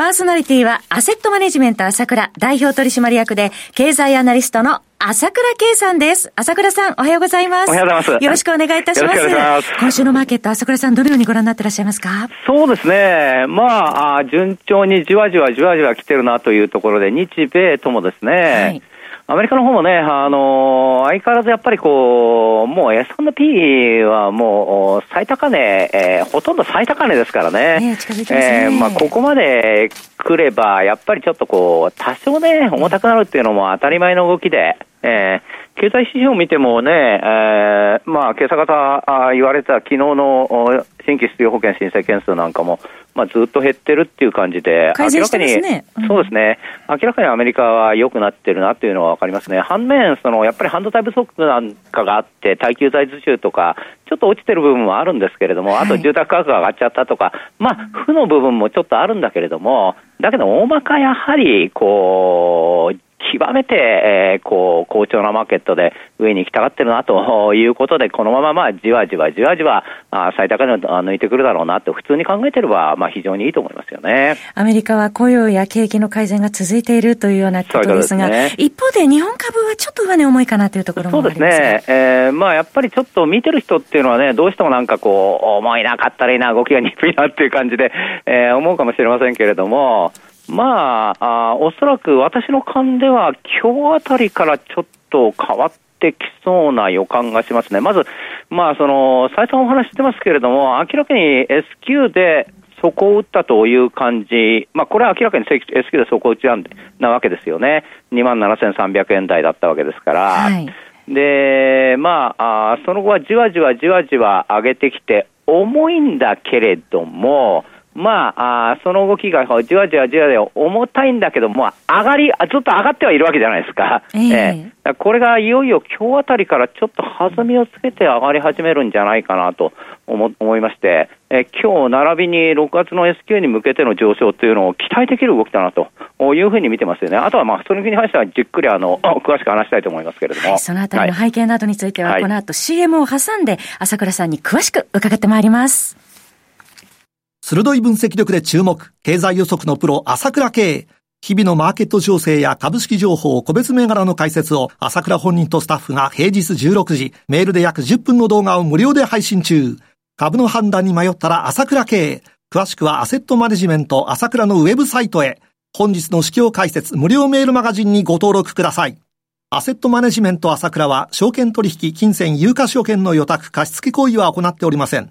パーソナリティは、アセットマネジメント朝倉代表取締役で、経済アナリストの朝倉慶さんです。朝倉さん、おはようございます。おはようございます。よろしくお願いいたします。よろしくお願いします。今週のマーケット、朝倉さん、どのようにご覧になってらっしゃいますか？そうですね。まあ、順調にじわじわじわじわ来てるなというところで、日米ともですね、はいアメリカの方もね、あのー、相変わらずやっぱりこう、もう S&P はもう最高値、えー、ほとんど最高値ですからね。ねねえー、まあここまで来れば、やっぱりちょっとこう、多少ね、重たくなるっていうのも当たり前の動きで、えー、経済指標を見てもね、えー、まあ、今朝方あ言われた昨日の新規失業保険申請件数なんかも、まあ、ずっと減ってるっていう感じで、明らかに、うん、そうですね、明らかにアメリカは良くなってるなっていうのは分かりますね。反面、そのやっぱり半導体不足なんかがあって、耐久財受注とか、ちょっと落ちてる部分もあるんですけれども、あと住宅価格が上がっちゃったとか、はい、まあ、負の部分もちょっとあるんだけれども、だけど大まかやはり、こう、極めて、えー、こう、好調なマーケットで上に行きたがってるなと いうことで、このまままあ、じわじわじわじわ、あ最高値を抜いてくるだろうなと、普通に考えてれば、まあ、非常にいいと思いますよね。アメリカは雇用や景気の改善が続いているというようなことですが、すね、一方で日本株はちょっと上値重いかなというところもありますそうですね。えー、まあ、やっぱりちょっと見てる人っていうのはね、どうしてもなんかこう、重いな、かったらいいな、動きが鈍いなっていう感じで、えー、思うかもしれませんけれども、まあ、あおそらく私の勘では、今日あたりからちょっと変わってきそうな予感がしますね。まず、まあ、その、再三お話してますけれども、明らかに S q で底を打ったという感じ、まあ、これは明らかに S q で底打ちなわけですよね。27,300円台だったわけですから。はい、で、まああ、その後はじわじわじわじわ上げてきて、重いんだけれども、まあ、あその動きがじわじわじわで重たいんだけども、上がり、ずっと上がってはいるわけじゃないですか。えー、えー、これがいよいよ今日あたりからちょっと弾みをつけて上がり始めるんじゃないかなと思思いまして、えー、今日並びに6月の S q に向けての上昇というのを期待できる動きだなというふうに見てますよね。あとはまあ、そのに関してはじっくりあの、詳しく話したいと思いますけれども。はい、そのあたりの背景などについては、はい、この後 CM を挟んで、朝倉さんに詳しく伺ってまいります。鋭い分析力で注目、経済予測のプロ、朝倉慶。日々のマーケット情勢や株式情報、個別銘柄の解説を、朝倉本人とスタッフが平日16時、メールで約10分の動画を無料で配信中。株の判断に迷ったら朝倉慶。詳しくはアセットマネジメント朝倉のウェブサイトへ。本日の指標解説無料メールマガジンにご登録ください。アセットマネジメント朝倉は、証券取引、金銭、有価証券の予託、貸付行為は行っておりません。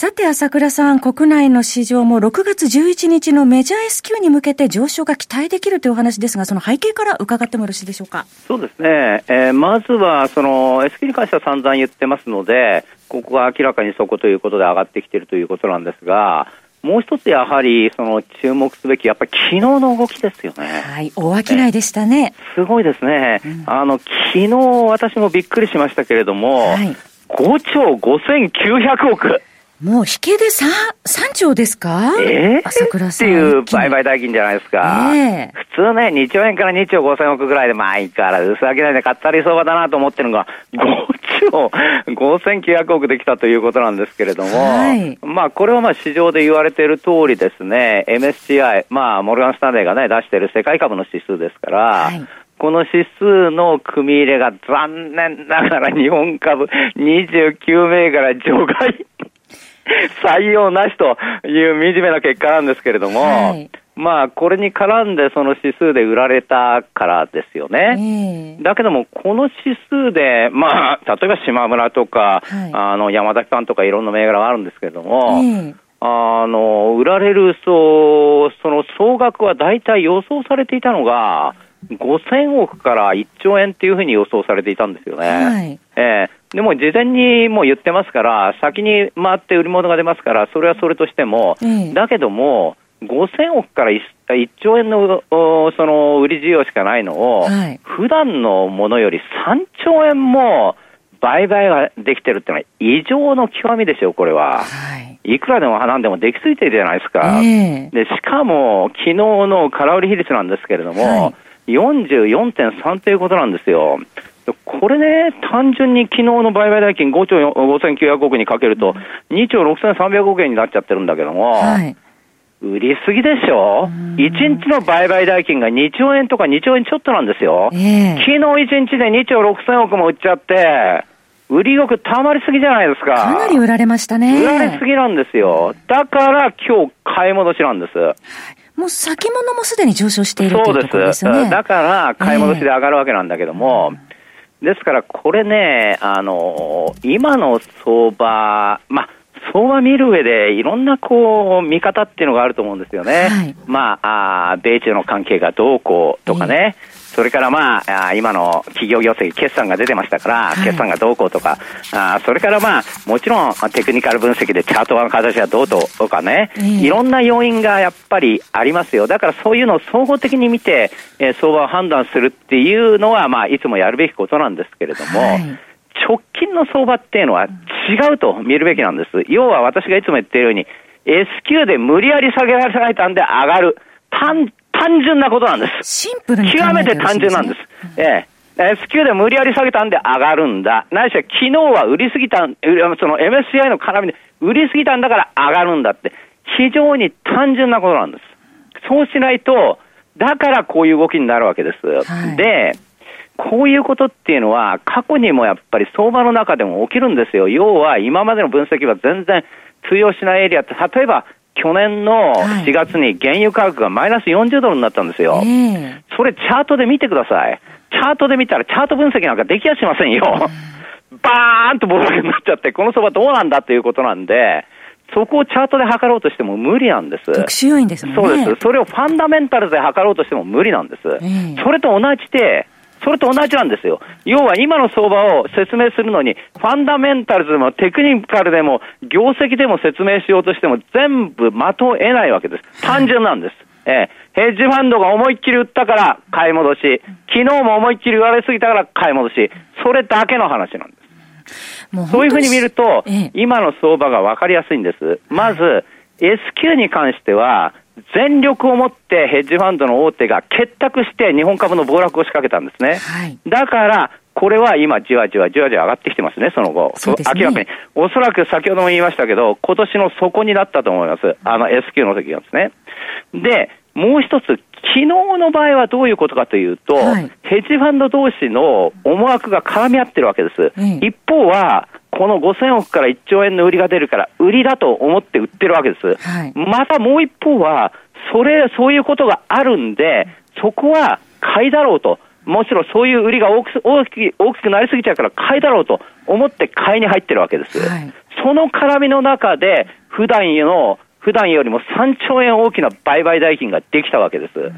さて、朝倉さん、国内の市場も6月11日のメジャー S q に向けて上昇が期待できるというお話ですが、その背景から伺ってもよろしいでしょうか？そうですね。えー、まずは、その S q に関しては散々言ってますので、ここが明らかにそこということで上がってきているということなんですが、もう一つやはり、その注目すべき、やっぱり昨日の動きですよね。はい、大商いでしたね。すごいですね。うん、あの、昨日私もびっくりしましたけれども、はい、5兆5900億。もう引けで 3, 3兆ですか？えー、朝倉さん。っていう売買代金じゃないですか。えー、普通ね、2兆円から2兆5千億ぐらいで、まあいいから、薄商いで買ったり相場だなと思ってるのが、5兆5900億できたということなんですけれども、はい、まあこれはまあ市場で言われている通りですね、MSCI、まあモルガン・スタンレーがね、出している世界株の指数ですから、はい。この指数の組み入れが残念ながら日本株29銘柄除外 採用なしという惨めな結果なんですけれども、はい、まあ、これに絡んでその指数で売られたからですよね。えー、だけども、この指数で、まあ、例えば島村とか、はい、あの、山崎さんとかいろんな銘柄があるんですけれども、えーあの、売られる、そう、その総額は大体予想されていたのが、5000億から1兆円っていうふうに予想されていたんですよね。はい。えーでも事前にもう言ってますから、先に回って売り物が出ますから、それはそれとしても、ええだけども、5000億から 1, 1兆円のおその売り需要しかないのを、はい普段のものより3兆円も売買ができてるってのは異常の極みですよ、これは。はい。いくらでもなんでもできすぎてるじゃないですか。ええで、しかも、昨日の空売り比率なんですけれども、はい44.3ということなんですよ。これね、単純に昨日の売買代金5兆5900億にかけると、2兆6300億円になっちゃってるんだけども、はい。売りすぎでしょ ?1 日の売買代金が2兆円とか2兆円ちょっとなんですよ。ええ昨日1日で2兆6000億も売っちゃって、売り欲たまりすぎじゃないですか。かなり売られましたね。売られすぎなんですよ。だから今日買い戻しなんです。もう先物もすでに上昇しているとそいうでですす。よね。だから買い戻しで上がるわけなんだけども、ですからこれね、あの、今の相場、まあ、相場見る上でいろんなこう見方っていうのがあると思うんですよね。はいまああー、米中の関係がどうこうとかね。それからまあ、今の企業業績、決算が出てましたから、はい決算がどうこうとか、あーそれからまあ、もちろんテクニカル分析でチャートの形がどうとかね、ええいろんな要因がやっぱりありますよ。だからそういうのを総合的に見て、えー相場を判断するっていうのは、まあ、いつもやるべきことなんですけれども、はい直近の相場っていうのは違うと見るべきなんです。要は私がいつも言っているように、S q で無理やり下げられたんで上がる。単、単純なことなんです。シンプルに考え極めて単純なんです。ええ。S q で無理やり下げたんで上がるんだ。ないしは昨日は売りすぎたん、うその MSCI の絡みで売りすぎたんだから上がるんだって。非常に単純なことなんです。そうしないと、だからこういう動きになるわけです。はいで、こういうことっていうのは、過去にもやっぱり相場の中でも起きるんですよ。要は、今までの分析は全然通用しないエリアって、例えば、去年のはい4月に原油価格がマイナス40ドルになったんですよ。ええそれチャートで見てください。チャートで見たらチャート分析なんかできやしませんよ。バーンとボロになっちゃって、この相場どうなんだということなんで、そこをチャートで測ろうとしても無理なんです。特殊要因ですもんね。そうです。それをファンダメンタルで測ろうとしても無理なんです。ええそれと同じで、それと同じなんですよ。要は今の相場を説明するのに、ファンダメンタルズでもテクニカルでも業績でも説明しようとしても全部的を得ないわけです。単純なんです。ええ、ヘッジファンドが思いっきり売ったから買い戻し、昨日も思いっきり売られすぎたから買い戻し、それだけの話なんです。もそういうふうに見ると、ええ今の相場が分かりやすいんです。まず、S q に関しては、全力を持ってヘッジファンドの大手が結託して日本株の暴落を仕掛けたんですね。はいだから、これは今、じわじわじわじわ上がってきてますね、その後。ね明らかに。おそらく先ほども言いましたけど、今年の底になったと思います。あの S q の時がですね。で、もう一つ、昨日の場合はどういうことかというと、はいヘッジファンド同士の思惑が絡み合ってるわけです。ええ一方は、この5000億から1兆円の売りが出るから、売りだと思って売ってるわけです。はいまたもう一方は、それ、そういうことがあるんで、そこは買いだろうと。もちろんそういう売りが大き大き大きくなりすぎちゃうから買いだろうと思って買いに入ってるわけです。はいその絡みの中で、普段の、普段よりも3兆円大きな売買代金ができたわけです。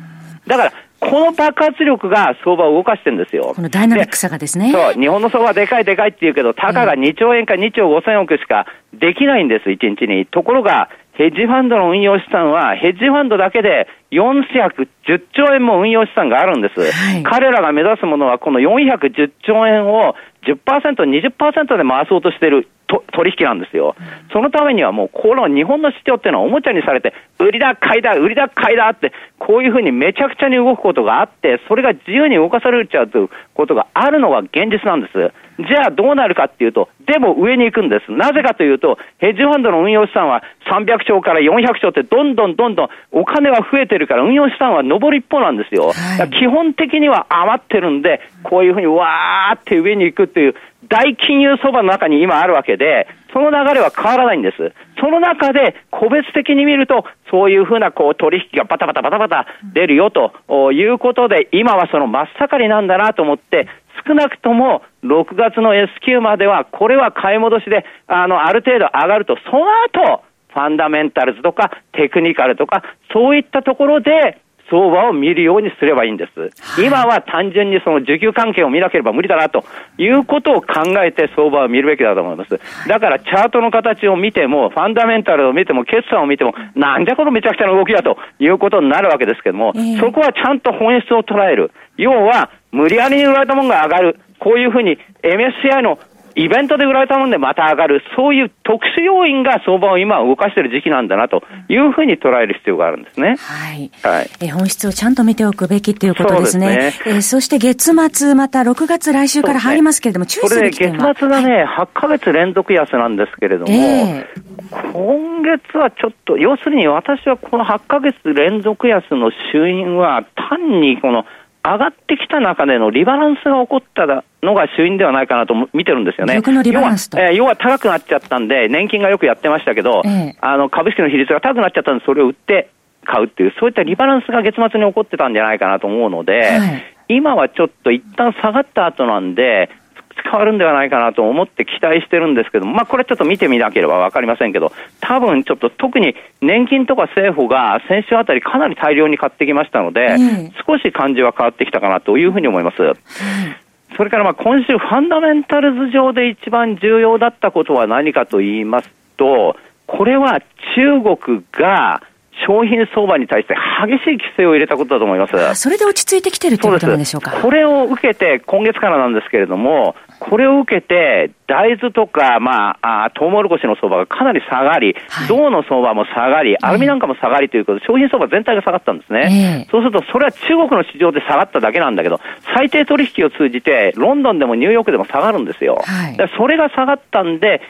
だから、この爆発力が相場を動かしてるんですよ。このダイナミックさがですね。そう、日本の相場はでかいでかいって言うけど、たかが2兆円か2兆5千億しかできないんです、1日に。ところが、ヘッジファンドの運用資産は、ヘッジファンドだけで410兆円も運用資産があるんです。はい彼らが目指すものは、この410兆円を10%、20%で回そうとしていると取引なんですよ。そのためにはもう、この日本の市場っていうのはおもちゃにされて、売りだ、買いだ、売りだ、買いだって、こういうふうにめちゃくちゃに動くことがあって、それが自由に動かされちゃうということがあるのが現実なんです。じゃあどうなるかっていうと、でも上に行くんです。なぜかというと、ヘッジファンドの運用資産は300兆から400兆ってどんどんどんどんお金は増えてるから運用資産は上る一方なんですよ。はい基本的には余ってるんで、こういうふうにわーって上に行くっていう大金融相場の中に今あるわけで、その流れは変わらないんです。その中で個別的に見ると、そういうふうなこう取引がバタバタバタバタ出るよということで、今はその真っ盛りなんだなと思って、少なくとも6月の S q までは、これは買い戻しで、あの、ある程度上がると、その後、ファンダメンタルズとかテクニカルとか、そういったところで相場を見るようにすればいいんです。はい、今は単純にその需給関係を見なければ無理だなということを考えて相場を見るべきだと思います。だからチャートの形を見ても、ファンダメンタルを見ても、決算を見ても、なんじゃこのめちゃくちゃな動きだということになるわけですけども、えー、そこはちゃんと本質を捉える。要は、無理やりに売られたものが上がる。こういうふうに MSCI のイベントで売られたもんでまた上がる、そういう特殊要因が相場を今動かしている時期なんだなというふうに捉える必要があるんですね。はい。はい、え本質をちゃんと見ておくべきということですね。そ、ね、えそして月末、また6月来週から入りますけれども、注意する月末がね、8ヶ月連続安なんですけれども、えー、今月はちょっと、要するに私はこの8ヶ月連続安の主因は単にこの上がってきた中でのリバランスが起こったのが主因ではないかなと見てるんですよね。のリバランスと。要は、えー、要は高くなっちゃったんで、年金がよくやってましたけど、えー、あの株式の比率が高くなっちゃったんで、それを売って買うっていう、そういったリバランスが月末に起こってたんじゃないかなと思うので、はい、今はちょっと一旦下がった後なんで、変わるんではないかなと思って期待してるんですけども、まあ、これちょっと見てみなければ分かりませんけど、多分ちょっと特に年金とか政府が先週あたりかなり大量に買ってきましたので、うん、少し感じは変わってきたかなというふうに思います。それからまあ今週ファンダメンタルズ上で一番重要だったことは何かと言いますと、これは中国が商品相場に対して激しい規制を入れたことだと思います。それで落ち着いてきてるということなんでしょうか？これを受けて、今月からなんですけれども、これを受けて、大豆とか、まあ、あトウモロコシの相場がかなり下がり、はい、銅の相場も下がり、アルミなんかも下がりということで、商品相場全体が下がったんですね。えー、そうすると、それは中国の市場で下がっただけなんだけど、最低取引を通じて、ロンドンでもニューヨークでも下がるんですよ。はい、それが下がったんで、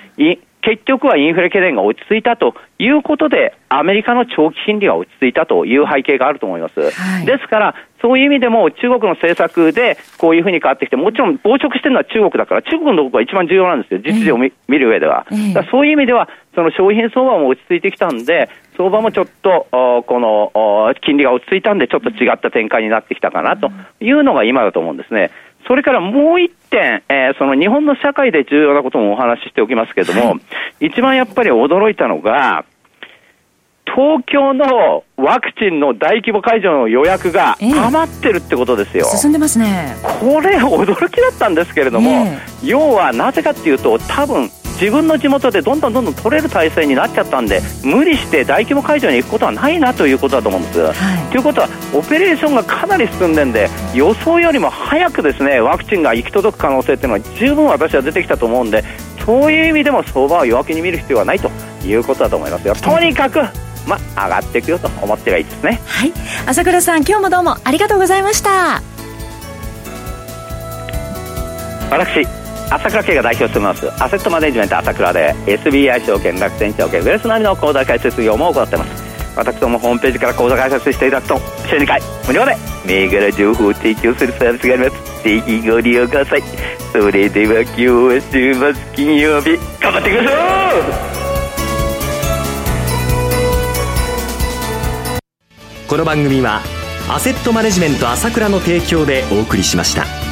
結局はインフレ懸念が落ち着いたということで、アメリカの長期金利が落ち着いたという背景があると思います。はい、ですから、そういう意味でも中国の政策でこういうふうに変わってきて、もちろん膨直してるのは中国だから、中国のところが一番重要なんですよ、実情を見,、る上では。そういう意味では、その商品相場も落ち着いてきたんで、相場もちょっと、この金利が落ち着いたんで、ちょっと違った展開になってきたかなというのが今だと思うんですね。それからもう一点、えー、その日本の社会で重要なこともお話ししておきますけれども、はい、一番やっぱり驚いたのが、東京のワクチンの大規模会場の予約が余ってるってことですよ。えー、進んでますね。これ驚きだったんですけれども、えー、要はなぜかっていうと、多分自分の地元でどんどんどんどん取れる体制になっちゃったんで無理して大規模会場に行くことはないなということだと思うんです。はい、ということはオペレーションがかなり進んでんで予想よりも早くですねワクチンが行き届く可能性っていうのは十分私は出てきたと思うんでそういう意味でも相場は弱気に見る必要はないということだと思いますよ。とにかくまあ、上がっていくよと思ってはいいですね。はい。朝倉さん、今日もどうもありがとうございました。私、朝倉慶が代表してます。アセットマネジメント朝倉で SBI 証券楽天証券ウェルス並みの口座開設業も行ってます。私どもホームページから口座開設していただくと週2回無料で銘柄情報を提供するサービスがあります。ぜひご利用ください。それでは今日は週末金曜日頑張っていきましょう!この番組はアセットマネジメント朝倉の提供でお送りしました。